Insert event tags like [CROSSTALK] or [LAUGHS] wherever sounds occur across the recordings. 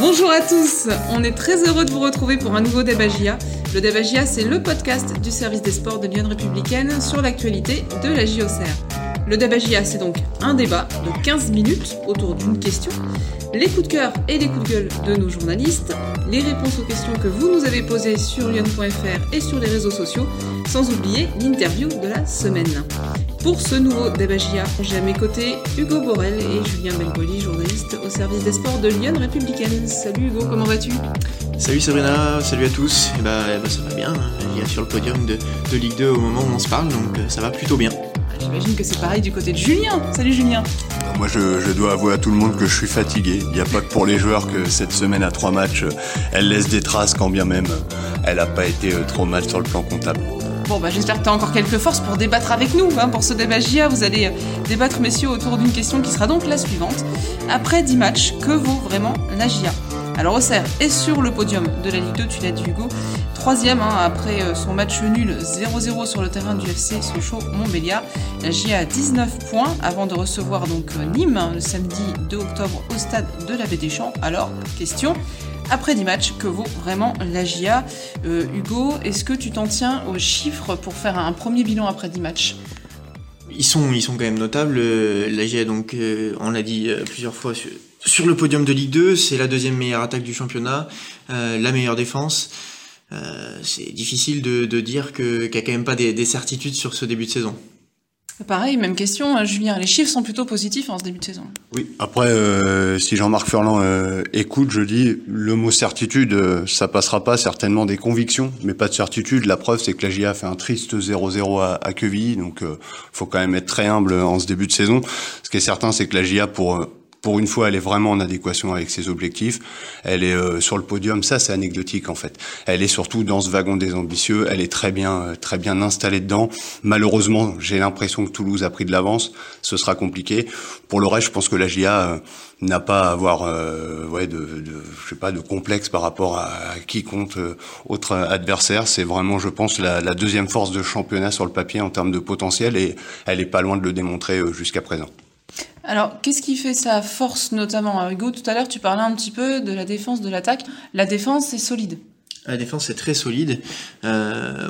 Bonjour à tous, on est très heureux de vous retrouver pour un nouveau Débagia. Le Débagia, c'est le podcast du service des sports de Lyon Républicaine sur l'actualité de la JOCR. Le Débagia, c'est donc un débat de 15 minutes autour d'une question, les coups de cœur et les coups de gueule de nos journalistes, les réponses aux questions que vous nous avez posées sur lyon.fr et sur les réseaux sociaux, sans oublier l'interview de la semaine. Pour ce nouveau Débagia, j'ai à mes côtés Hugo Borel et Julien Belgoli, journaliste au service des sports de Lyon Républicaine. Salut Hugo, comment vas-tu? Salut Sabrina, salut à tous. Et bah, bah, ça va bien, il est sur le podium de, de, Ligue 2 au moment où on se parle, donc euh, ça va plutôt bien. J'imagine que c'est pareil du côté de Julien. Salut Julien. Moi, je, je, dois avouer à tout le monde que je suis fatigué. Il n'y a pas que pour les joueurs que cette semaine à trois matchs, elle laisse des traces quand bien même elle n'a pas été euh, trop mal sur le plan comptable. Bon, bah, j'espère que tu as encore quelques forces pour débattre avec nous. Hein. Pour ce débat JA, vous allez euh, débattre, messieurs, autour d'une question qui sera donc la suivante. Après 10 matchs, que vaut vraiment la GIA Alors, Auxerre est sur le podium de la Ligue 2, tu l'as dit Hugo. Troisième, hein, après euh, son match nul 0-0 sur le terrain du FC Sochaux-Montbéliard. La GIA a 19 points avant de recevoir donc Nîmes le samedi 2 octobre au stade de la Baie des Champs. Alors, question, après 10 matchs, que vaut vraiment la GIA euh, Hugo, est-ce que tu t'en tiens aux chiffres pour faire un premier bilan après 10 matchs? Ils sont, quand même notables. Euh, la GIA, donc, euh, on l'a dit plusieurs fois, sur, le podium de Ligue 2, c'est la deuxième meilleure attaque du championnat, la meilleure défense. c'est difficile de, dire qu'il n'y a quand même pas des certitudes sur ce début de saison. Pareil, même question, hein, Julien. Les chiffres sont plutôt positifs en ce début de saison. Oui. Après, euh, si Jean-Marc Furlan euh, écoute, je dis le mot certitude, euh, ça passera pas certainement des convictions, mais pas de certitude. La preuve, c'est que la GIA fait un triste 0-0 à, à Quevilly, donc faut quand même être très humble en ce début de saison. Ce qui est certain, c'est que la GIA pour pour une fois, elle est vraiment en adéquation avec ses objectifs. Elle est euh, sur le podium, ça c'est anecdotique en fait. Elle est surtout dans ce wagon des ambitieux. Elle est très bien, euh, très bien installée dedans. Malheureusement, j'ai l'impression que Toulouse a pris de l'avance. Ce sera compliqué. Pour le reste, je pense que la GIA euh, n'a pas à avoir, ouais, de, je sais pas, de complexe par rapport à, qui compte autre adversaire. C'est vraiment, je pense, la, la deuxième force de championnat sur le papier en termes de potentiel et elle est pas loin de le démontrer jusqu'à présent. Alors, qu'est-ce qui fait sa force notamment? Hugo, tout à l'heure, tu parlais un petit peu de la défense, de l'attaque. La défense, c'est solide. La défense est très solide. Euh,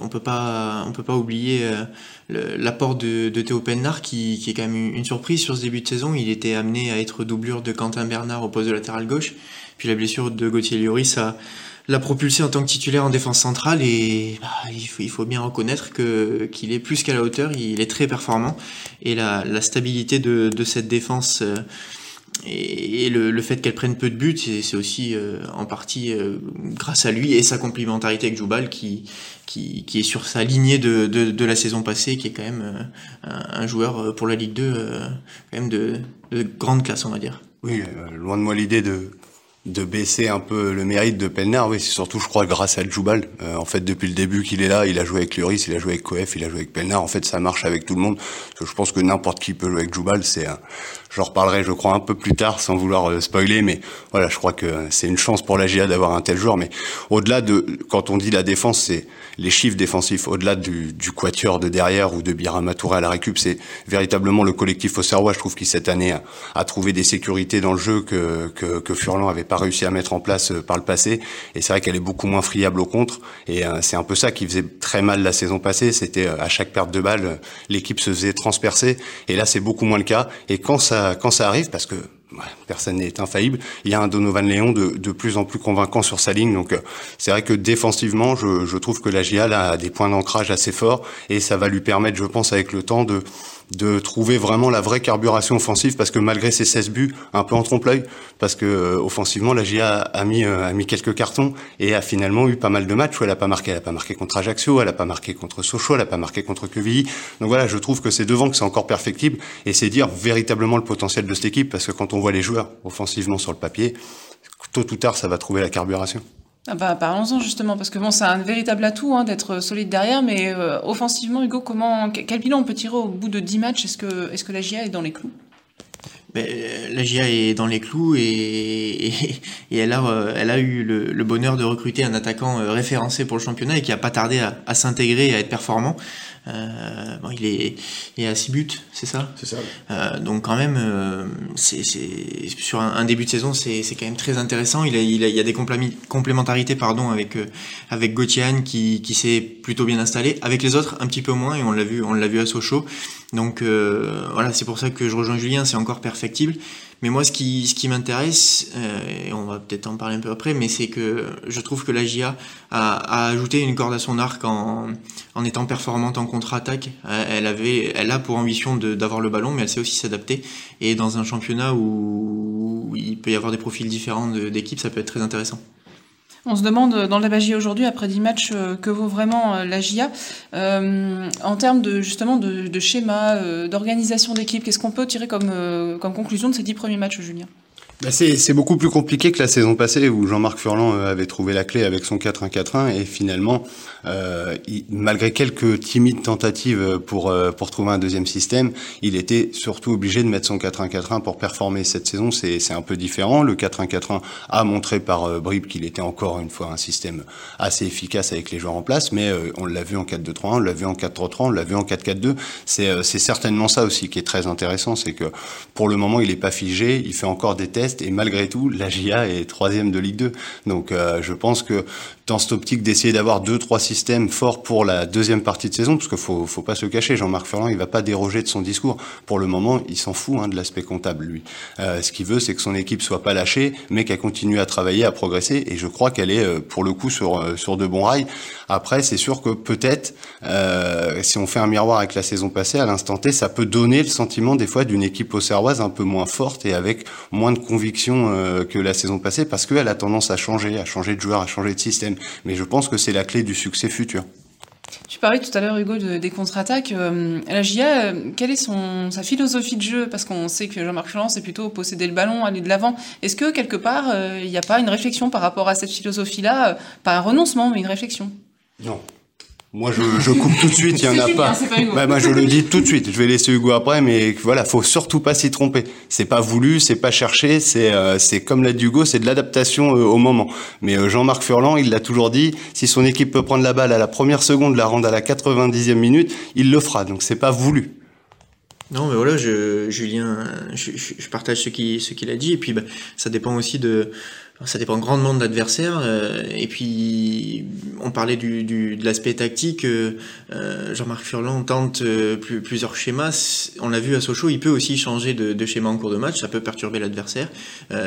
on peut pas, on peut pas oublier euh, l'apport de, Théo Pennard qui, qui, est quand même une surprise sur ce début de saison. Il était amené à être doublure de Quentin Bernard au poste de latéral gauche. Puis la blessure de Gauthier Lloris a, l'a propulsé en tant que titulaire en défense centrale et bah, il, faut, il, faut, bien reconnaître que qu'il est plus qu'à la hauteur, il est très performant et la, la stabilité de, de, cette défense euh, et, le, le, fait qu'elle prenne peu de buts, c'est aussi euh, en partie euh, grâce à lui et sa complémentarité avec Joubal qui, qui, qui, est sur sa lignée de, de, de, la saison passée, qui est quand même un, un joueur pour la Ligue 2 quand même de, de grande classe, on va dire. Oui, loin de moi l'idée de de baisser un peu le mérite de Pelnar. Oui, c'est surtout, je crois, grâce à Djoubal. Euh, en fait, depuis le début qu'il est là, il a joué avec Lloris, il a joué avec Coef, il a joué avec Pelnar. En fait, ça marche avec tout le monde. je pense que n'importe qui peut jouer avec Djoubal. C'est, j'en reparlerai, je crois, un peu plus tard, sans vouloir euh, spoiler. Mais voilà, je crois que c'est une chance pour la GIA d'avoir un tel joueur. Mais au-delà de, quand on dit la défense, c'est les chiffres défensifs. Au-delà du, du quatuor de derrière ou de Birama Touré à la récup, c'est véritablement le collectif Auxerrois. Je trouve qui cette année a, trouvé des sécurités dans le jeu que que, que Furlan avait pas réussi à mettre en place euh, par le passé. Et c'est vrai qu'elle est beaucoup moins friable au contre. Et euh, c'est un peu ça qui faisait très mal la saison passée. C'était à chaque perte de balle, l'équipe se faisait transpercer. Et là, c'est beaucoup moins le cas. Et quand ça, quand ça arrive, parce que personne n'est infaillible. Il y a un Donovan Léon de, plus en plus convaincant sur sa ligne. Donc c'est vrai que défensivement, je, je trouve que la GIA a des points d'ancrage assez forts et ça va lui permettre, je pense, avec le temps de de trouver vraiment la vraie carburation offensive parce que malgré ses 16 buts, un peu en trompe-l'œil, parce que euh, offensivement, la GIA a mis, euh, a mis quelques cartons et a finalement eu pas mal de matchs où elle a pas marqué. Elle a pas marqué contre Ajaccio, elle a pas marqué contre Sochaux, elle a pas marqué contre Quevilly. Donc voilà, je trouve que c'est devant que c'est encore perfectible et c'est dire véritablement le potentiel de cette équipe parce que quand on voit les joueurs offensivement sur le papier, tôt ou tard, ça va trouver la carburation. Ah bah, parlons-en justement, parce que bon, c'est un véritable atout hein, d'être solide derrière, mais euh, offensivement, Hugo, comment, quel bilan on peut tirer au bout de 10 matchs? Est-ce que, est -ce que la GIA est dans les clous? Mais la GIA est dans les clous et, et, elle, a, elle a eu le, bonheur de recruter un attaquant référencé pour le championnat et qui a pas tardé à, à s'intégrer et à être performant. Euh, bon, il, est, il est à 6 buts, c'est ça? C'est ça. Euh, donc quand même, euh, c'est, sur un, début de saison, c'est, quand même très intéressant. Il, a, il, a, il y a des complémentarités pardon, avec, avec Gauthier qui, qui s'est plutôt bien installé. Avec les autres, un petit peu moins, et on l'a vu, on l'a vu à Sochaux. Donc voilà, c'est pour ça que je rejoins Julien, c'est encore perfectible. Mais moi, ce qui, ce qui m'intéresse, euh, et on va peut-être en parler un peu après, mais c'est que je trouve que la GIA a, a, ajouté une corde à son arc en, en étant performante en contre-attaque. Euh, elle avait, elle a pour ambition d'avoir le ballon, mais elle sait aussi s'adapter. Et dans un championnat où il peut y avoir des profils différents d'équipes, ça peut être très intéressant. On se demande dans la GIA aujourd'hui, après 10 matchs, euh, que vaut vraiment euh, la GIA euh, en termes de justement de, schéma, d'organisation d'équipe. Qu'est-ce qu'on peut tirer comme, conclusion de ces 10 premiers matchs, Julien? Bah, c'est beaucoup plus compliqué que la saison passée où Jean-Marc Furlan euh, avait trouvé la clé avec son 4-1-4-1 et finalement, euh, malgré quelques timides tentatives pour euh, pour trouver un deuxième système, il était surtout obligé de mettre son 4-1-4-1 pour performer cette saison. C'est un peu différent. Le 4-1-4-1 a montré par euh, Brib qu'il était encore une fois un système assez efficace avec les joueurs en place, mais on l'a vu en 4-2-3-1, on l'a vu en 4-3-3, on l'a vu en 4-4-2. C'est c'est certainement ça aussi qui est très intéressant, c'est que pour le moment il est pas figé, il fait encore des tests et malgré tout, la GIA est troisième de Ligue 2. Donc euh, je pense que dans cette optique d'essayer d'avoir deux, trois systèmes forts pour la deuxième partie de saison, parce qu'il faut, faut pas se cacher, Jean-Marc Ferland, il va pas déroger de son discours. Pour le moment, il s'en fout hein, de l'aspect comptable, lui. Euh, ce qu'il veut, c'est que son équipe soit pas lâchée, mais qu'elle continue à travailler, à progresser, et je crois qu'elle est, euh, pour le coup, sur, euh, sur de bons rails. Après, c'est sûr que peut-être, si on fait un miroir avec la saison passée, à l'instant T, ça peut donner le sentiment, des fois, d'une équipe auxerroise un peu moins forte et avec moins de conviction que la saison passée, parce qu'elle a tendance à changer, à changer de joueur, à changer de système. Mais je pense que c'est la clé du succès futur. Tu parlais tout à l'heure, Hugo, des contre-attaques. Euh, la GIA, euh, quelle est son, sa philosophie de jeu? Parce qu'on sait que Jean-Marc Furlan, c'est plutôt posséder le ballon, aller de l'avant. Est-ce que, quelque part, euh, il n'y a pas une réflexion par rapport à cette philosophie-là? Pas un renoncement, mais une réflexion Non. Moi, je, je, coupe tout de suite, il y en a pas. bah, moi, je le dis tout de suite. Je vais laisser Hugo après, mais voilà, faut surtout pas s'y tromper. C'est pas voulu, c'est pas cherché, c'est euh, c'est comme l'a dit Hugo, c'est de l'adaptation euh, au moment. Mais euh, Jean-Marc Furlan, il l'a toujours dit, si son équipe peut prendre la balle à la première seconde, la rendre à la 90e minute, il le fera. Donc c'est pas voulu. Non, mais voilà, je, Julien, je, je partage ce qu'il ce qu'il a dit, et puis bah, ça dépend aussi de ça dépend grandement de l'adversaire. Euh, et puis, on parlait du, de l'aspect tactique. Euh, euh Jean-Marc Furlan tente plus, plusieurs schémas. On l'a vu à Sochaux, il peut aussi changer de, schéma en cours de match. Ça peut perturber l'adversaire.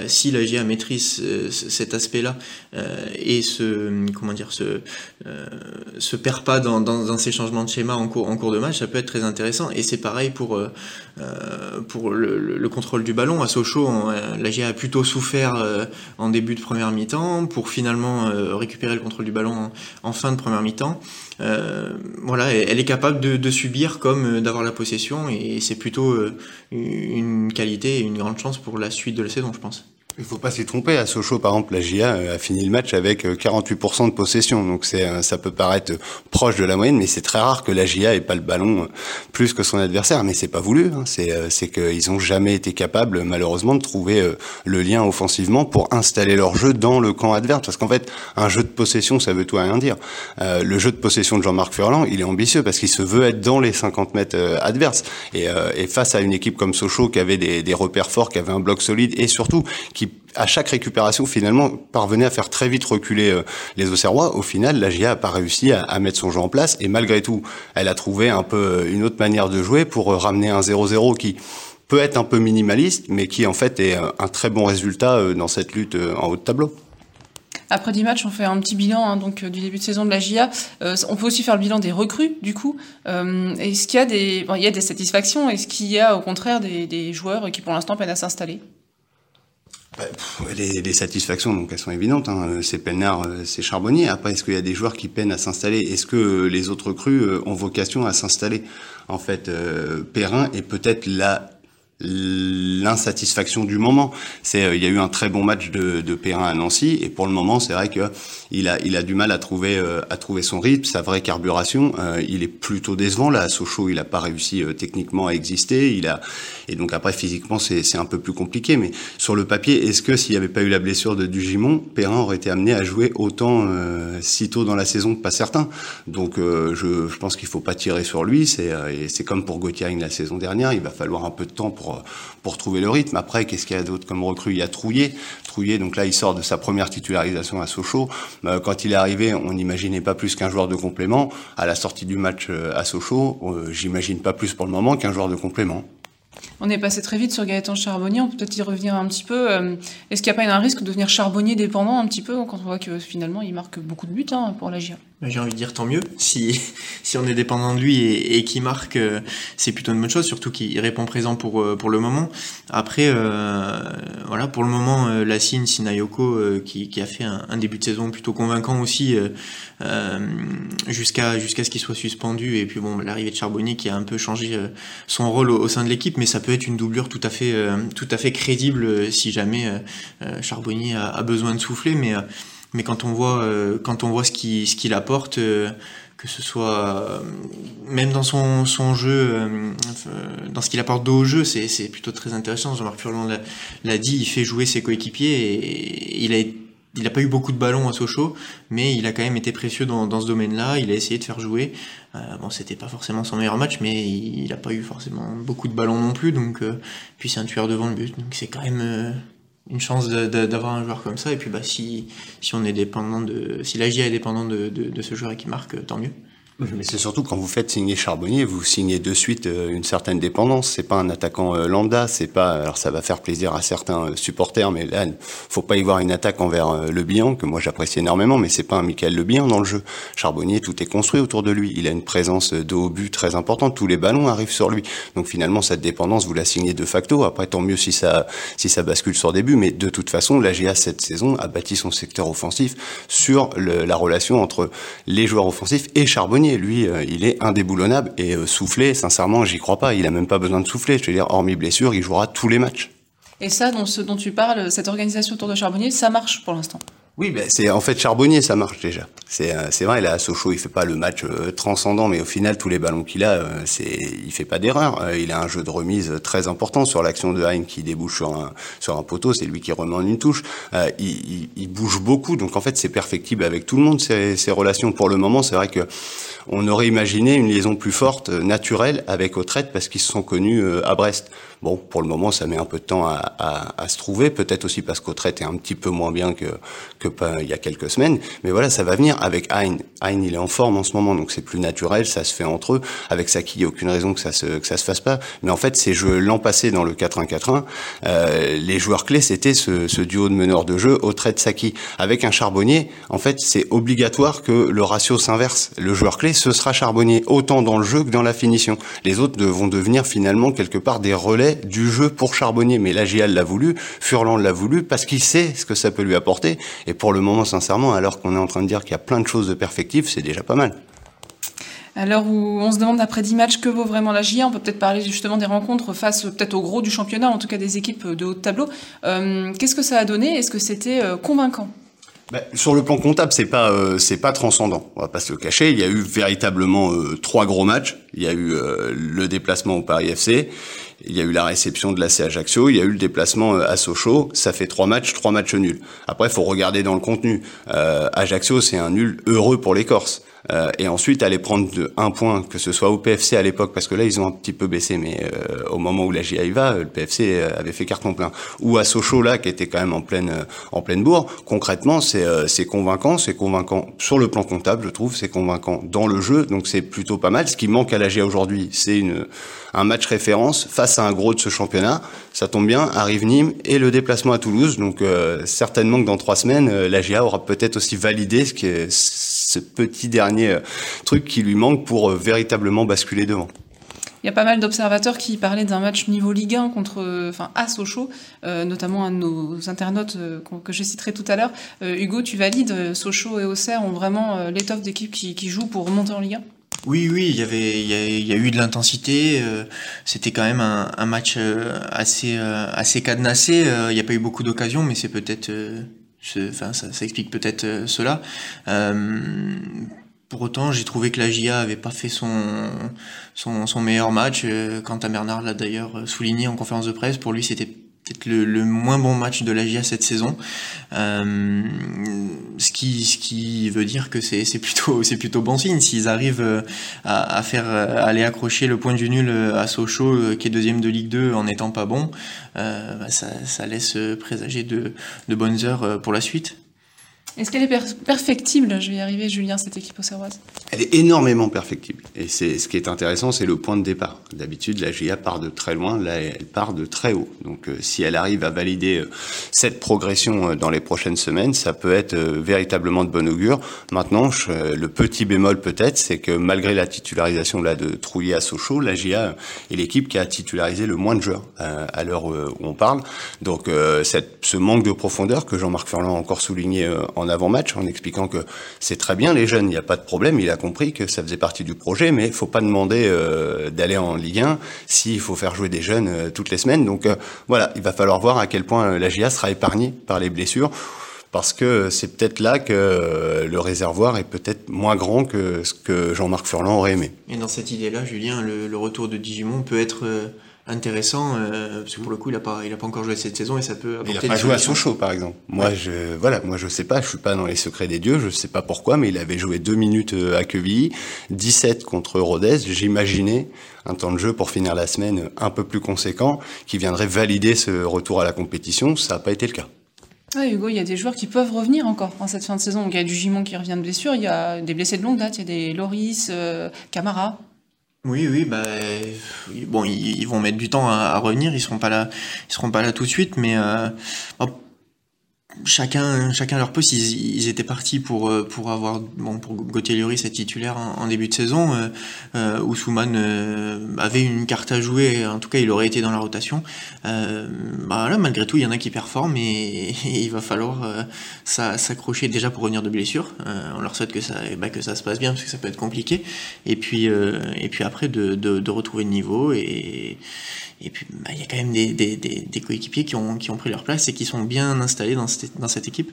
si la GA maîtrise cet aspect-là et se, comment dire, se, perd pas dans, dans, ces changements de schéma en cours, de match, ça peut être très intéressant. Et c'est pareil pour, le, le, contrôle du ballon. À Sochaux, la GA a plutôt souffert en début de première mi-temps pour finalement euh, récupérer le contrôle du ballon en, fin de première mi-temps. Euh, voilà, elle est capable de, subir comme euh, d'avoir la possession et c'est plutôt une qualité et une grande chance pour la suite de la saison, je pense. Il faut pas s'y tromper. À Sochaux, par exemple, la GIA euh, a fini le match avec 48% euh, de possession. Donc euh, ça peut paraître proche de la moyenne, mais c'est très rare que la GIA ait pas le ballon plus que son adversaire. Mais c'est pas voulu. Hein. C'est, qu'ils ont jamais été capables, malheureusement, de trouver le lien offensivement pour installer leur jeu dans le camp adverse. Parce qu'en fait, un jeu de possession, ça veut tout rien dire. le jeu de possession de Jean-Marc Furlan, il est ambitieux parce qu'il se veut être dans les 50 mètres adverses. Et, et face à une équipe comme Sochaux qui avait des, des repères forts, qui avait un bloc solide et surtout qui à chaque récupération, finalement, parvenait à faire très vite reculer euh, les Auxerrois. Au final, la GIA n'a pas réussi à, mettre son jeu en place. Et malgré tout, elle a trouvé un peu euh, une autre manière de jouer pour euh, ramener un 0-0 qui peut être un peu minimaliste, mais qui en fait est un très bon résultat dans cette lutte en haut de tableau. Après 10 matchs, on fait un petit bilan hein, donc du début de saison de la GIA. on peut aussi faire le bilan des recrues, du coup. est-ce qu'il y a des, y a des satisfactions? Est-ce qu'il y a au contraire des, joueurs qui pour l'instant peinent à s'installer? Les, les, satisfactions, donc elles sont évidentes. Hein. C'est Pelnard, euh, c'est Charbonnier. Après, est-ce qu'il y a des joueurs qui peinent à s'installer? Est-ce que les autres crues euh, ont vocation à s'installer? En fait, euh, Perrin est peut-être la l'insatisfaction du moment. C'est euh, il y a eu un très bon match de, de Perrin à Nancy et pour le moment c'est vrai que il a il a du mal à trouver euh, à trouver son rythme, sa vraie carburation. Euh, il est plutôt décevant là à Sochaux, il a pas réussi techniquement à exister. Il a et donc après physiquement c'est un peu plus compliqué. Mais sur le papier, est-ce que s'il n'y avait pas eu la blessure de Dugimon, Perrin aurait été amené à jouer autant si tôt dans la saison Pas certain. Donc je, je pense qu'il faut pas tirer sur lui. C'est c'est comme pour Gauthier la saison dernière, il va falloir un peu de temps pour pour, trouver le rythme. Après, qu'est-ce qu'il y a d'autre comme recrue? Il y a Trouillet. Trouillet, donc là, il sort de sa première titularisation à Sochaux. Euh, quand il est arrivé, on n'imaginait pas plus qu'un joueur de complément. À la sortie du match euh, à Sochaux, euh, j'imagine pas plus pour le moment qu'un joueur de complément. On est passé très vite sur Gaëtan Charbonnier, on peut peut-être y revenir un petit peu. Est-ce qu'il n'y a pas un risque de devenir charbonnier dépendant un petit peu quand on voit que finalement il marque beaucoup de buts hein, pour la GIA bah, j'ai envie de dire tant mieux. [LAUGHS] Si, on est dépendant de lui et, et qu'il marque, euh, c'est plutôt une bonne chose, surtout qu'il répond présent pour, euh, le moment. Après, euh, voilà, pour le moment, euh, Lassine Sinayoko, qui, qui a fait un, début de saison plutôt convaincant aussi, jusqu'à ce qu'il soit suspendu. Et puis bon, l'arrivée de Charbonnier qui a un peu changé son rôle au, sein de l'équipe, mais ça être une doublure tout à fait, tout à fait crédible si jamais Charbonnier a, besoin de souffler. Mais quand on voit, euh, quand on voit ce qu'il apporte, euh, que ce soit euh, même dans son, jeu, dans ce qu'il apporte au jeu, c'est, plutôt très intéressant. Jean-Marc Furlan l'a, dit, il fait jouer ses coéquipiers et, il a il n'a pas eu beaucoup de ballons à Sochaux, mais il a quand même été précieux dans, ce domaine-là. Il a essayé de faire jouer. Euh, bon, c'était pas forcément son meilleur match, mais il n'a pas eu forcément beaucoup de ballons non plus. Donc, puis c'est un tueur devant le but. Donc c'est quand même une chance d'avoir un joueur comme ça. Et puis bah, si, si on est dépendant de, si la GIA est dépendant de, de, de ce joueur et qui marque, tant mieux. Mais c'est surtout quand vous faites signer Charbonnier, vous signez de suite euh, une certaine dépendance. C'est pas un attaquant euh, lambda, c'est pas. Alors ça va faire plaisir à certains euh, supporters, mais là, faut pas y voir une attaque envers Le Bihan que moi j'apprécie énormément, mais c'est pas un Michael Le Bihan dans le jeu. Charbonnier, tout est construit autour de lui. Il a une présence de haut but très importante. Tous les ballons arrivent sur lui. Donc finalement, cette dépendance, vous la signez de facto. Après, tant mieux si ça si ça bascule sur des buts, mais de toute façon, la GA cette saison a bâti son secteur offensif sur la relation entre les joueurs offensifs et Charbonnier. Lui, il est indéboulonnable et euh, souffler, sincèrement, j'y crois pas. Il a même pas besoin de souffler. Je veux dire, hormis blessure, il jouera tous les matchs. Et ça, dans ce dont tu parles, cette organisation autour de Charbonnier, ça marche pour l'instant? Oui, ben c'est en fait Charbonnier, ça marche déjà. C'est euh, c'est vrai, là à Sochaux, il fait pas le match euh, transcendant, mais au final tous les ballons qu'il a, euh, c'est il fait pas d'erreur. il a un jeu de remise très important sur l'action de Hein qui débouche sur un sur un poteau, c'est lui qui en une touche. Il, il, il, bouge beaucoup, donc en fait c'est perfectible avec tout le monde ces, ces relations. Pour le moment, c'est vrai que on aurait imaginé une liaison plus forte, naturelle avec Autrette parce qu'ils se sont connus à Brest. Bon, pour le moment, ça met un peu de temps à, à, à se trouver, peut-être aussi parce qu'Autrette est un petit peu moins bien que que pas il y a quelques semaines. Mais voilà, ça va venir avec Hein. Hein, il est en forme en ce moment, donc c'est plus naturel, ça se fait entre eux. Avec Saki, il n'y a aucune raison que ça se que ça se fasse pas. Mais en fait, ces jeux l'an passé dans le 4-1-4-1, euh, les joueurs clés c'était ce, ce, duo de meneurs de jeu au trait de Saki. Avec un charbonnier, en fait, c'est obligatoire que le ratio s'inverse. Le joueur clé, ce sera charbonnier, autant dans le jeu que dans la finition. Les autres vont devenir finalement quelque part des relais du jeu pour charbonnier. Mais la l'a voulu, Furlan l'a voulu parce qu'il sait ce que ça peut lui apporter. Et pour le moment, sincèrement, alors qu'on est en train de dire qu'il y a plein de choses de perfectibles, c'est déjà pas mal. L'heure où on se demande après 10 matchs que vaut vraiment la GIA, on peut peut-être parler justement des rencontres face peut-être au gros du championnat, en tout cas des équipes de haut de tableau. Euh, Qu'est-ce que ça a donné? Est-ce que c'était euh, convaincant? Bah, sur le plan comptable, c'est pas euh, c'est pas transcendant. On va pas se le cacher. Il y a eu véritablement euh, trois gros matchs. Il y a eu euh, le déplacement au Paris FC. Il y a eu la réception de l'AC Ajaccio. Il y a eu le déplacement à Sochaux. Ça fait trois matchs, trois matchs nuls. Après, il faut regarder dans le contenu. Ajaccio, c'est un nul heureux pour les Corses. Euh, et ensuite aller prendre de, un point, que ce soit au PFC à l'époque, parce que là ils ont un petit peu baissé, mais euh, au moment où la GIA va, le PFC euh, avait fait carton plein. Ou à Sochaux là, qui était quand même en pleine en pleine bourre. Concrètement, c'est c'est convaincant, c'est convaincant sur le plan comptable, je trouve, c'est convaincant dans le jeu, donc c'est plutôt pas mal. Ce qui manque à la GIA aujourd'hui, c'est une un match référence face à un gros de ce championnat. Ça tombe bien, arrive Nîmes et le déplacement à Toulouse. Donc certainement que dans trois semaines, la GIA aura peut-être aussi validé ce qui est ce petit dernier euh, truc qui lui manque pour euh, véritablement basculer devant. Il y a pas mal d'observateurs qui parlaient d'un match niveau Ligue 1 contre, enfin, à Sochaux, euh, notamment un de nos internautes que je citerai tout à l'heure. Hugo, tu valides Sochaux et Auxerre ont vraiment l'étoffe d'équipe qui, qui joue pour monter en Ligue 1 Oui, oui, il y avait, il y a, eu de l'intensité. C'était quand même un, match assez, assez cadenassé. Il n'y a pas eu beaucoup d'occasions, mais c'est peut-être, enfin, ça, ça explique peut-être cela. Pour autant, j'ai trouvé que la GIA avait pas fait son, son, son meilleur match. Euh, quant à Bernard l'a d'ailleurs souligné en conférence de presse, pour lui c'était peut-être le, moins bon match de la GIA cette saison. Euh, ce qui ce qui veut dire que c'est plutôt [LAUGHS] plutôt bon signe s'ils arrivent euh, à, faire à aller accrocher le point du nul à Sochaux qui est deuxième de Ligue 2 en étant pas bon. Euh, bah ça, ça laisse présager de de bonnes heures pour la suite. Est-ce qu'elle est perfectible? Je vais y arriver, Julien, cette équipe auxerroise. Elle est énormément perfectible. Et ce qui est intéressant, c'est le point de départ. D'habitude, la GIA part de très loin, là, elle part de très haut. Donc, euh, si elle arrive à valider euh, cette progression euh, dans les prochaines semaines, ça peut être véritablement de bon augure. Maintenant, le petit bémol peut-être, c'est que malgré la titularisation de Trouillet à Sochaux, la GIA est l'équipe qui a titularisé le moins de joueurs à l'heure où on parle. Donc, ce manque de profondeur que Jean-Marc Ferland a encore souligné en avant-match en expliquant que c'est très bien les jeunes, il n'y a pas de problème, il a compris que ça faisait partie du projet, mais il faut pas demander euh, d'aller en Ligue 1 s'il faut faire jouer des jeunes euh, toutes les semaines. Donc euh, voilà, il va falloir voir à quel point la GIA sera épargnée par les blessures parce que c'est peut-être là que le réservoir est peut-être moins grand que ce que Jean-Marc Furlan aurait aimé. Et dans cette idée-là, Julien, le, le, retour de Digimon peut être intéressant euh, parce que pour le coup il a pas il a pas encore joué cette saison et ça peut il a pas joué à Sochaux par exemple. Moi je voilà moi je sais pas je suis pas dans les secrets des dieux je sais pas pourquoi mais il avait joué deux minutes euh, à Quevilly 17 contre Rodez. J'imaginais un temps de jeu pour finir la semaine un peu plus conséquent qui viendrait valider ce retour à la compétition. Ça n'a pas été le cas. Ouais, Hugo, il y a des joueurs qui peuvent revenir encore en cette fin de saison. il y a du Gimon qui revient de blessure, il y a des blessés de longue date, il y a des Loris, euh, Camara. Oui, oui, bah bon, ils, vont mettre du temps à, revenir, ils seront pas là, ils seront pas là tout de suite, mais euh, chacun chacun leur poste. Ils, ils, étaient partis pour euh, pour avoir bon pour Gauthier Lloris être titulaire en, début de saison euh, euh, Ousmane euh, avait une carte à jouer en tout cas il aurait été dans la rotation. Euh, bah là malgré tout il y en a qui performent et, [LAUGHS] il va falloir s'accrocher déjà pour revenir de blessure. On leur souhaite que ça bah, que ça se passe bien parce que ça peut être compliqué. Et puis et puis après de, de, de retrouver le niveau et et puis, bah, il y a quand même des, des, des, coéquipiers qui ont, qui ont pris leur place et qui sont bien installés dans cette, dans cette équipe.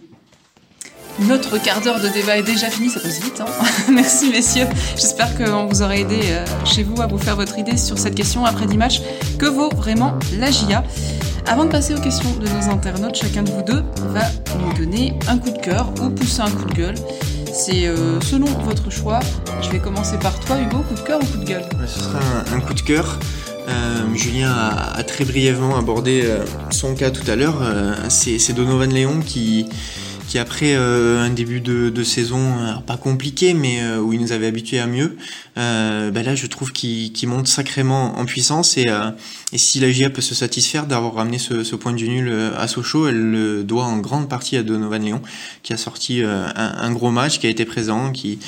Notre quart d'heure de débat est déjà fini, ça passe vite. Hein [LAUGHS] Merci messieurs. J'espère qu'on vous aura aidé euh, chez vous à vous faire votre idée sur cette question après 10 matchs. Que vaut vraiment la GIA Avant de passer aux questions de nos internautes, chacun de vous deux va nous donner un coup de cœur ou pousser un coup de gueule. C'est euh, selon votre choix. Je vais commencer par toi Hugo, coup de cœur ou coup de gueule? Ce sera un, un coup de cœur. Euh, Julien a, très brièvement abordé euh, son cas tout à l'heure. Euh, c'est Donovan Léon qui, qui après un début de, saison pas compliqué, mais où il nous avait habitués à mieux, ben là je trouve qu'il monte sacrément en puissance et, si la GIA peut se satisfaire d'avoir ramené ce, point du nul à Sochaux, elle le doit en grande partie à Donovan Léon qui a sorti un, gros match, qui a été présent, qui,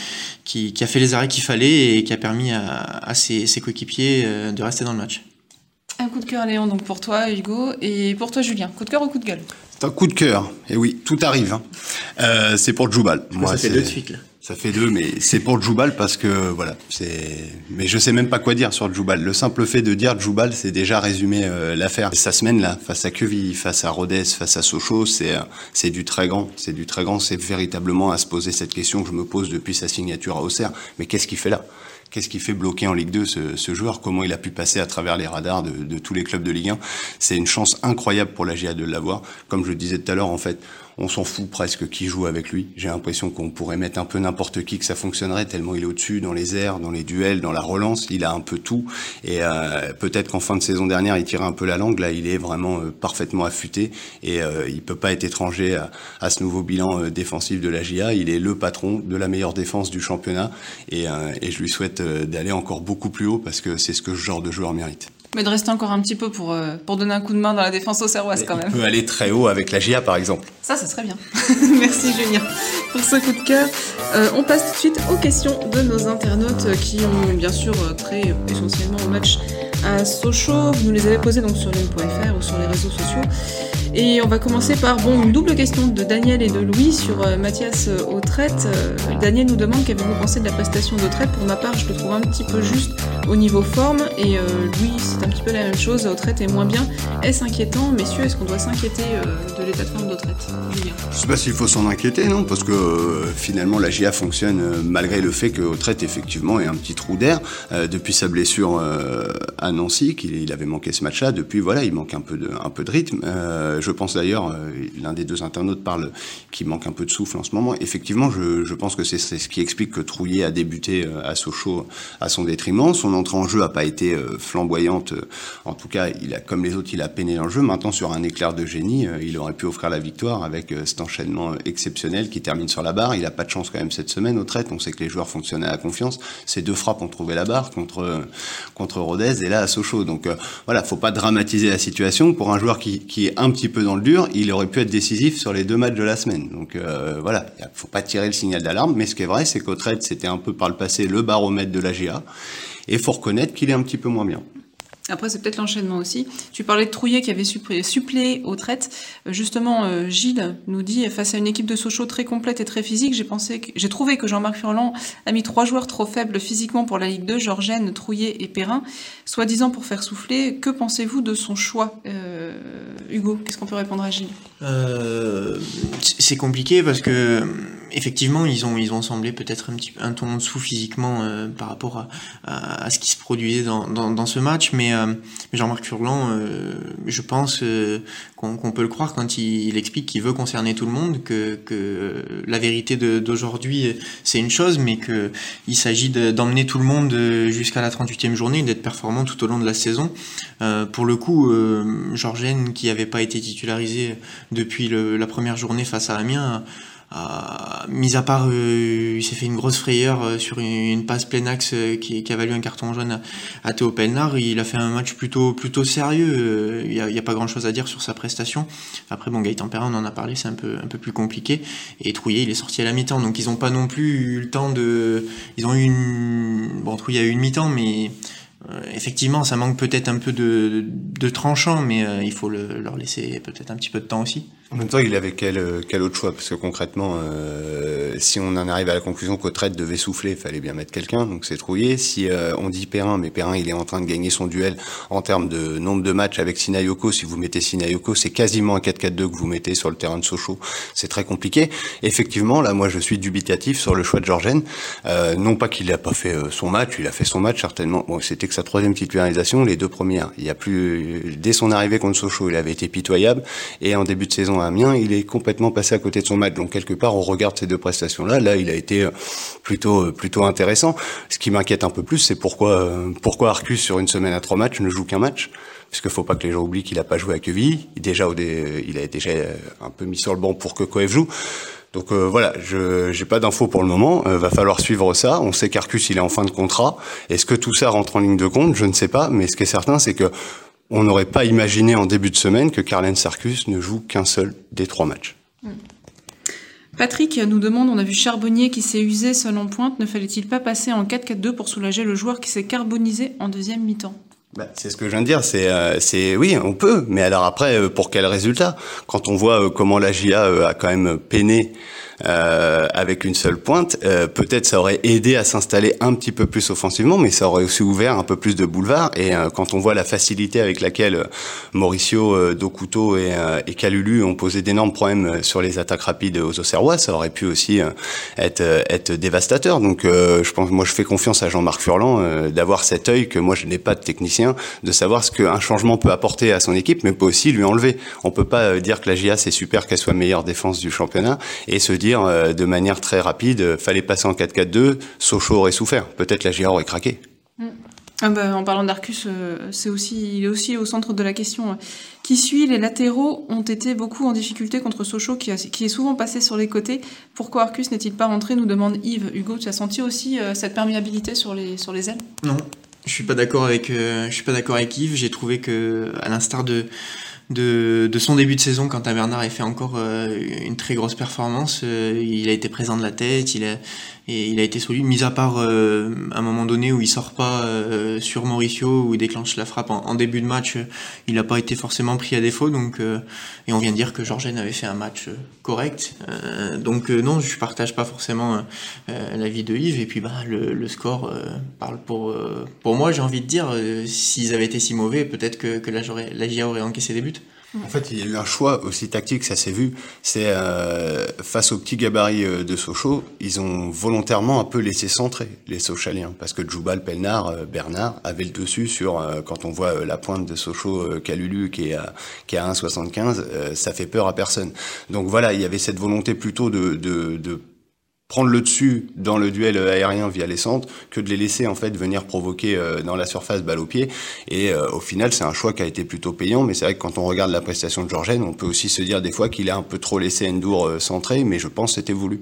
a fait les arrêts qu'il fallait et qui a permis à, ses, coéquipiers euh, de rester dans le match. Un coup de cœur, Léon, donc pour toi, Hugo, et pour toi, Julien. Coup de cœur ou coup de gueule C'est un coup de cœur. Et oui, tout arrive. Hein. Euh, c'est pour Djoubal. Moi, ça fait deux de suite, là. Ça fait deux, mais c'est pour Djoubal parce que voilà, c'est. Mais je sais même pas quoi dire sur Djoubal. Le simple fait de dire Djoubal, c'est déjà résumé euh, l'affaire. Sa semaine là, face à Quevilly, face à Rodez, face à Sochaux, c'est c'est du très grand. C'est du très grand. C'est véritablement à se poser cette question que je me pose depuis sa signature à Auxerre. Mais qu'est-ce qu'il fait là? Qu'est-ce qui fait bloquer en Ligue 2 ce, joueur Comment il a pu passer à travers les radars de, tous les clubs de Ligue 1 C'est une chance incroyable pour la GIA de l'avoir. Comme je le disais tout à l'heure, en fait, on s'en fout presque qui joue avec lui. J'ai l'impression qu'on pourrait mettre un peu n'importe qui que ça fonctionnerait tellement il est au-dessus dans les airs, dans les duels, dans la relance. Il a un peu tout et euh, peut-être qu'en fin de saison dernière il tirait un peu la langue. Là il est vraiment euh, parfaitement affûté et euh, il peut pas être étranger à, ce nouveau bilan euh, défensif de la GIA. Il est le patron de la meilleure défense du championnat et, et je lui souhaite d'aller encore beaucoup plus haut parce que c'est ce que ce genre de joueur mérite. Mais de rester encore un petit peu pour, euh, pour donner un coup de main dans la défense au Serroise quand même. Il peut aller très haut avec la GIA par exemple. Ça, ça serait bien. [LAUGHS] Merci Julien pour ce coup de cœur. Euh, on passe tout de suite aux questions de nos internautes qui ont bien sûr euh, trait essentiellement au match à Sochaux. Vous nous les avez posées donc sur l'une.fr ou sur les réseaux sociaux. Et on va commencer par bon, une double question de Daniel et de Louis sur euh, Mathias Autrette. Euh, Daniel nous demande qu'avez-vous pensé de la prestation d'Autrette Pour ma part, je le trouve un petit peu juste au niveau forme. Et Louis, c'est un petit peu la même chose. Autrette est moins bien. Est-ce inquiétant Messieurs, est-ce qu'on doit s'inquiéter de l'état de forme d'Autrette Je sais pas s'il faut s'en inquiéter, non Parce que finalement, la GIA fonctionne malgré le fait que Autrette, effectivement, est un petit trou d'air. depuis sa blessure à Nancy, qu'il avait manqué ce match-là, depuis, voilà, il manque un peu de, un peu de rythme. Euh, je pense d'ailleurs, euh, l'un des deux internautes parle qu'il manque un peu de souffle en ce moment. Effectivement, je, pense que c'est ce qui explique que Trouillet a débuté euh, à Sochaux à son détriment. Son entrée en jeu a pas été flamboyante. En tout cas, il a, comme les autres, il a peiné dans le jeu. Maintenant, sur un éclair de génie, il aurait pu offrir la victoire avec cet enchaînement exceptionnel qui termine sur la barre. Il a pas de chance quand même cette semaine au traites. On sait que les joueurs fonctionnaient à confiance. Ces deux frappes ont trouvé la barre contre contre Rodez et là à Sochaux. Donc voilà, faut pas dramatiser la situation. Pour un joueur qui, est un petit peu dans le dur, il aurait pu être décisif sur les deux matchs de la semaine. Donc euh, voilà, il faut pas tirer le signal d'alarme. Mais ce qui est vrai, c'est qu'au trade, c'était un peu par le passé le baromètre de la GA. Et faut reconnaître qu'il est un petit peu moins bien. Après, c'est peut-être l'enchaînement aussi. Tu parlais de Trouillet qui avait suppléé aux traites. Euh, justement, euh, Gilles nous dit, face à une équipe de Sochaux très complète et très physique, j'ai pensé, j'ai trouvé que Jean-Marc Furlan a mis trois joueurs trop faibles physiquement pour la Ligue 2, Georgène, Trouillet et Perrin, soi-disant pour faire souffler. Que pensez-vous de son choix, euh, Hugo? Qu'est-ce qu'on peut répondre à Gilles? C'est compliqué parce que effectivement, ils ont ils ont semblé peut-être un petit un ton en dessous physiquement par rapport à, à, ce qui se produisait dans, dans, dans ce match, mais euh, Jean-Marc Furlan, euh, je pense euh, qu'on peut le croire quand il, explique qu'il veut concerner tout le monde, que, la vérité d'aujourd'hui c'est une chose, mais qu'il s'agit d'emmener tout le monde jusqu'à la 38e journée, d'être performant tout au long de la saison. pour le coup, Georgène, qui n'avait pas été titularisé depuis la première journée face à Amiens, euh, mis à part, euh, il s'est fait une grosse frayeur euh, sur une, passe plein axe euh, qui, qui, a valu un carton jaune à, Théo Pelnard. Il a fait un match plutôt plutôt sérieux. Il n'y a, a, pas grand chose à dire sur sa prestation. Après, bon, Gaëtan Perrin, on en a parlé, c'est un peu un peu plus compliqué. Et Trouillet, il est sorti à la mi-temps, donc ils n'ont pas non plus eu le temps de. Ils ont eu une. Bon, Trouillet a eu une mi-temps, mais effectivement, ça manque peut-être un peu de, de tranchant, mais il faut le, leur laisser peut-être un petit peu de temps aussi. En même temps, il avait quel, quel autre choix? Parce que concrètement, euh, si on en arrive à la conclusion qu'Autrette devait souffler, il fallait bien mettre quelqu'un, donc c'est trouillé. Si euh, on dit Perrin, mais Perrin, il est en train de gagner son duel en termes de nombre de matchs avec Sinayoko. Si vous mettez Sinayoko, c'est quasiment un 4-4-2 que vous mettez sur le terrain de Sochaux. C'est très compliqué. Effectivement, là, moi, je suis dubitatif sur le choix de Georgen. Euh, non pas qu'il n'a pas fait euh, son match, il a fait son match certainement. Bon, c'était que sa troisième titularisation, les deux premières. Il y a plus, dès son arrivée contre Sochaux, il avait été pitoyable, et en début de saison Amiens, il est complètement passé à côté de son match. Donc quelque part, on regarde ces deux prestations-là. Là, il a été euh, plutôt euh, plutôt intéressant. Ce qui m'inquiète un peu plus, c'est pourquoi euh, pourquoi Arcus sur une semaine à trois matchs ne joue qu'un match? Puisque faut pas que les gens oublient qu'il a pas joué à Quevilly. Déjà, il a déjà un peu mis sur le banc pour que Coef joue. Donc voilà, je j'ai pas d'infos pour le moment. va falloir suivre ça. On sait qu'Arcus il est en fin de contrat. Est-ce que tout ça rentre en ligne de compte? Je ne sais pas. Mais ce qui est certain, c'est que on n'aurait pas imaginé en début de semaine que Carlen Sarkus ne joue qu'un seul des trois matchs. Hmm. Patrick nous demande, on a vu Charbonnier qui s'est usé seul en pointe, ne fallait-il pas passer en 4-4-2 pour soulager le joueur qui s'est carbonisé en deuxième mi-temps? Bah, c'est ce que je viens de dire, c'est euh, c'est oui, on peut, mais alors après euh, pour quel résultat? Quand on voit euh, comment la GIA a quand même peiné euh, avec une seule pointe, euh, peut-être ça aurait aidé à s'installer un petit peu plus offensivement, mais ça aurait aussi ouvert un peu plus de boulevard. Et euh, quand on voit la facilité avec laquelle Mauricio, Dokuto et, et Calulu ont posé d'énormes problèmes sur les attaques rapides aux Auxerrois, ça aurait pu aussi être, être dévastateur. Donc je pense, moi je fais confiance à Jean-Marc Furlan d'avoir cet œil que moi je n'ai pas de technicien, de savoir ce qu'un changement peut apporter à son équipe, mais peut aussi lui enlever. On peut pas dire que la GIA c'est super qu'elle soit meilleure défense du championnat et se dire euh, de manière très rapide, euh, fallait passer en 4-4-2, Sochaux aurait souffert. Peut-être la GIA aurait craqué. Mm. Ah bah, en parlant d'Arcus, euh, c'est aussi, il est aussi au centre de la question. Qui suit Les latéraux ont été beaucoup en difficulté contre Sochaux, qui, qui est souvent passé sur les côtés. Pourquoi Arcus n'est-il pas rentré nous demande Yves. Hugo, tu as senti aussi cette perméabilité sur les, sur les ailes? Non, je suis pas d'accord avec, je suis pas d'accord avec Yves. J'ai trouvé que, à l'instar de de, son début de saison quand Bernard a fait encore euh, une très grosse performance. Euh, il a été présent de la tête, il a, et il a été solide, mis à part euh, un moment donné où il sort pas euh, sur Mauricio, où il déclenche la frappe en, début de match, il n'a pas été forcément pris à défaut, donc et on vient de dire que Georgen avait fait un match correct, donc non, je partage pas forcément l'avis de Yves, et puis bah, le, score parle pour, pour moi, j'ai envie de dire, s'ils avaient été si mauvais, peut-être que, que la, la GIA aurait encaissé des buts. En fait, il y a eu un choix aussi tactique, ça s'est vu. C'est euh, face au petit gabarit euh, de Sochaux, ils ont volontairement un peu laissé centrer les Sochaliens, parce que Djoubal, Pelnard, euh, Bernard avaient le dessus sur quand on voit la pointe de Sochaux, Calulu qui est à qui est à 1,75, ça fait peur à personne. Donc voilà, il y avait cette volonté plutôt de, de, de prendre le dessus dans le duel aérien via les centres que de les laisser en fait venir provoquer euh, dans la surface balle au pied. Et euh, au final, c'est un choix qui a été plutôt payant. Mais c'est vrai que quand on regarde la prestation de Georgen, on peut aussi se dire des fois qu'il a un peu trop laissé Endur euh, centré, mais je pense c'était voulu.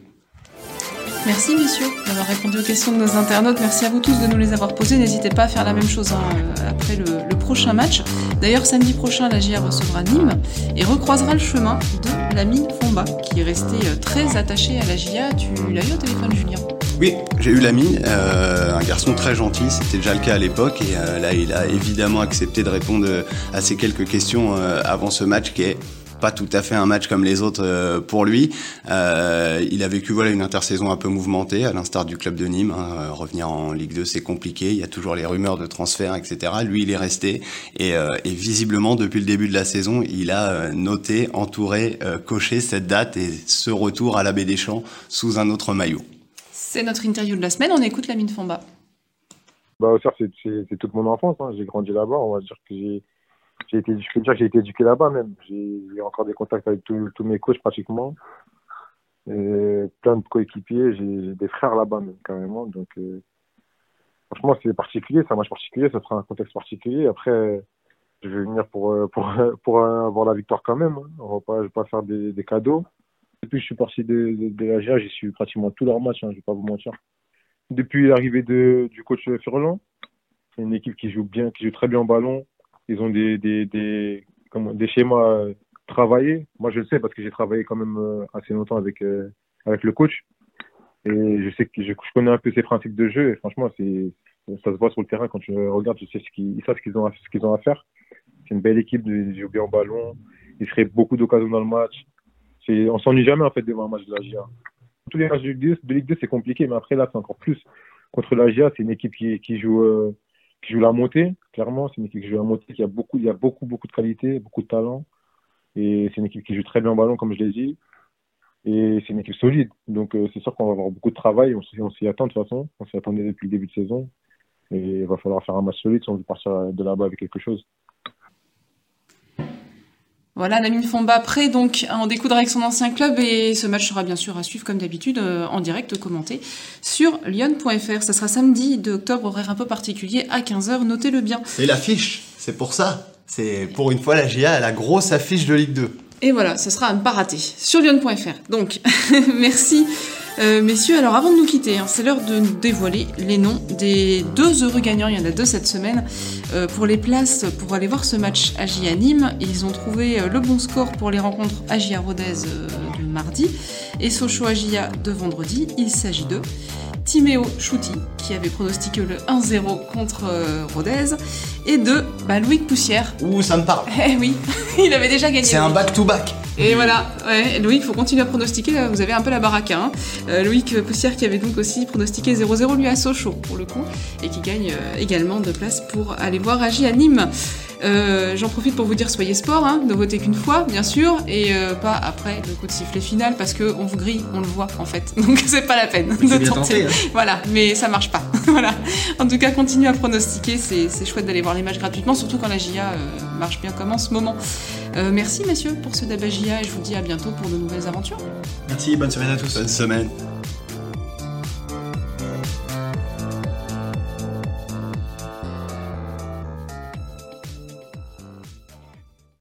Merci messieurs d'avoir répondu aux questions de nos internautes. Merci à vous tous de nous les avoir posées. N'hésitez pas à faire la même chose hein, euh, après le, prochain match. D'ailleurs, samedi prochain, la GIA recevra Nîmes et recroisera le chemin de l'ami Fomba, qui est resté euh, très attaché à la GIA. Tu l'as eu au téléphone, Julien? Oui, j'ai eu l'ami, euh, un garçon très gentil, c'était déjà le cas à l'époque, et là il a évidemment accepté de répondre à ces quelques questions avant ce match qui est pas tout à fait un match comme les autres euh, pour lui. Euh, il a vécu voilà une intersaison un peu mouvementée, à l'instar du club de Nîmes. Hein. Euh, revenir en Ligue 2, c'est compliqué. Il y a toujours les rumeurs de transfert, etc. Lui, il est resté et, visiblement depuis le début de la saison, il a noté, entouré, coché cette date et ce retour à la baie des Champs sous un autre maillot. C'est notre interview de la semaine. On écoute la mine Fomba. Bah, c'est toute mon enfance. Hein. J'ai grandi là-bas. On va dire que j'ai j'ai été, je peux dire j'ai été éduqué là-bas même. J'ai encore des contacts avec tous mes coachs pratiquement. Plein de coéquipiers. J'ai des frères là-bas même carrément. Donc euh, franchement, c'est particulier. C'est un match particulier. Ça sera un contexte particulier. Après, je vais venir pour euh, pour [LAUGHS] pour avoir la victoire quand même. Hein. On je vais pas faire des, cadeaux. Depuis que je suis parti de, de, de la GIA, j'ai su pratiquement tous leurs matchs. Hein, je vais pas vous mentir. Depuis l'arrivée de du coach Furlan, c'est une équipe qui joue bien, qui joue très bien au ballon ils ont des, des, des, comment, schémas euh, travaillés. Moi, je le sais parce que j'ai travaillé quand même euh, assez longtemps avec, euh, avec le coach. Et je connais un peu ses principes de jeu. Et franchement, ça se voit sur le terrain quand tu regardes, je sais ils savent ce qu'ils ont, à faire. C'est une belle équipe, ils jouent bien en ballon. Ils créent beaucoup d'occasions dans le match. On s'ennuie jamais, en fait, devant un match de la GIA. Tous les matchs de Ligue 2, c'est compliqué, mais après, là, c'est encore plus. Contre la GIA, c'est une équipe qui, qui joue, qui joue la montée, clairement. C'est une équipe qui joue la montée, qui a beaucoup, il y a beaucoup, beaucoup de qualité, beaucoup de talent. Et c'est une équipe qui joue très bien en ballon, comme je l'ai dit. Et c'est une équipe solide. Donc, euh, c'est sûr qu'on va avoir beaucoup de travail. On, s'y attend de toute façon. On s'y attendait depuis le début de saison. Et il va falloir faire un match solide si on veut partir de là-bas avec quelque chose. Voilà, Lamine Fomba prêt donc à en découdre avec son ancien club et ce match sera bien sûr à suivre comme d'habitude euh, en direct commenté sur lyon.fr. Ça sera samedi de octobre, horaire un peu particulier à 15h, notez-le bien. Et l'affiche, c'est pour ça. C'est pour une fois la GIA a la grosse affiche de Ligue 2. Et voilà, ce sera à ne pas rater sur lyon.fr. Donc, [LAUGHS] merci euh, messieurs, alors avant de nous quitter, hein, c'est l'heure de nous dévoiler les noms des deux heureux gagnants, il y en a deux cette semaine, euh, pour les places pour aller voir ce match à Nîmes. Ils ont trouvé euh, le bon score pour les rencontres Agia Rodez de mardi et Sochaux Agia de vendredi. Il s'agit de Timéo Chouti, qui avait pronostiqué le 1-0 contre Rodez, et de bah, Loïc Poussière. Ouh, ça me parle. Eh oui, [LAUGHS] il avait déjà gagné. C'est un back-to-back. Et voilà, ouais, Loïc, il faut continuer à pronostiquer, vous avez un peu la baraque. Hein. Euh, Loïc Poussière qui avait donc aussi pronostiqué 0-0 lui à Sochaux pour le coup, et qui gagne euh, également de place pour aller voir Agi à Nîmes. Euh, j'en profite pour vous dire soyez sport, hein, ne votez qu'une fois bien sûr, et pas après le coup de sifflet final parce qu'on vous grille, on le voit en fait, [LAUGHS] donc c'est pas la peine de tenter. Hein. Voilà, mais ça marche pas. [LAUGHS] voilà. En tout cas, continuez à pronostiquer, c'est chouette d'aller voir les matchs gratuitement, surtout quand la GIA marche bien comme en ce moment. Euh, merci messieurs pour ce Dabagia et je vous dis à bientôt pour de nouvelles aventures. Merci, bonne semaine à tous. Bonne semaine.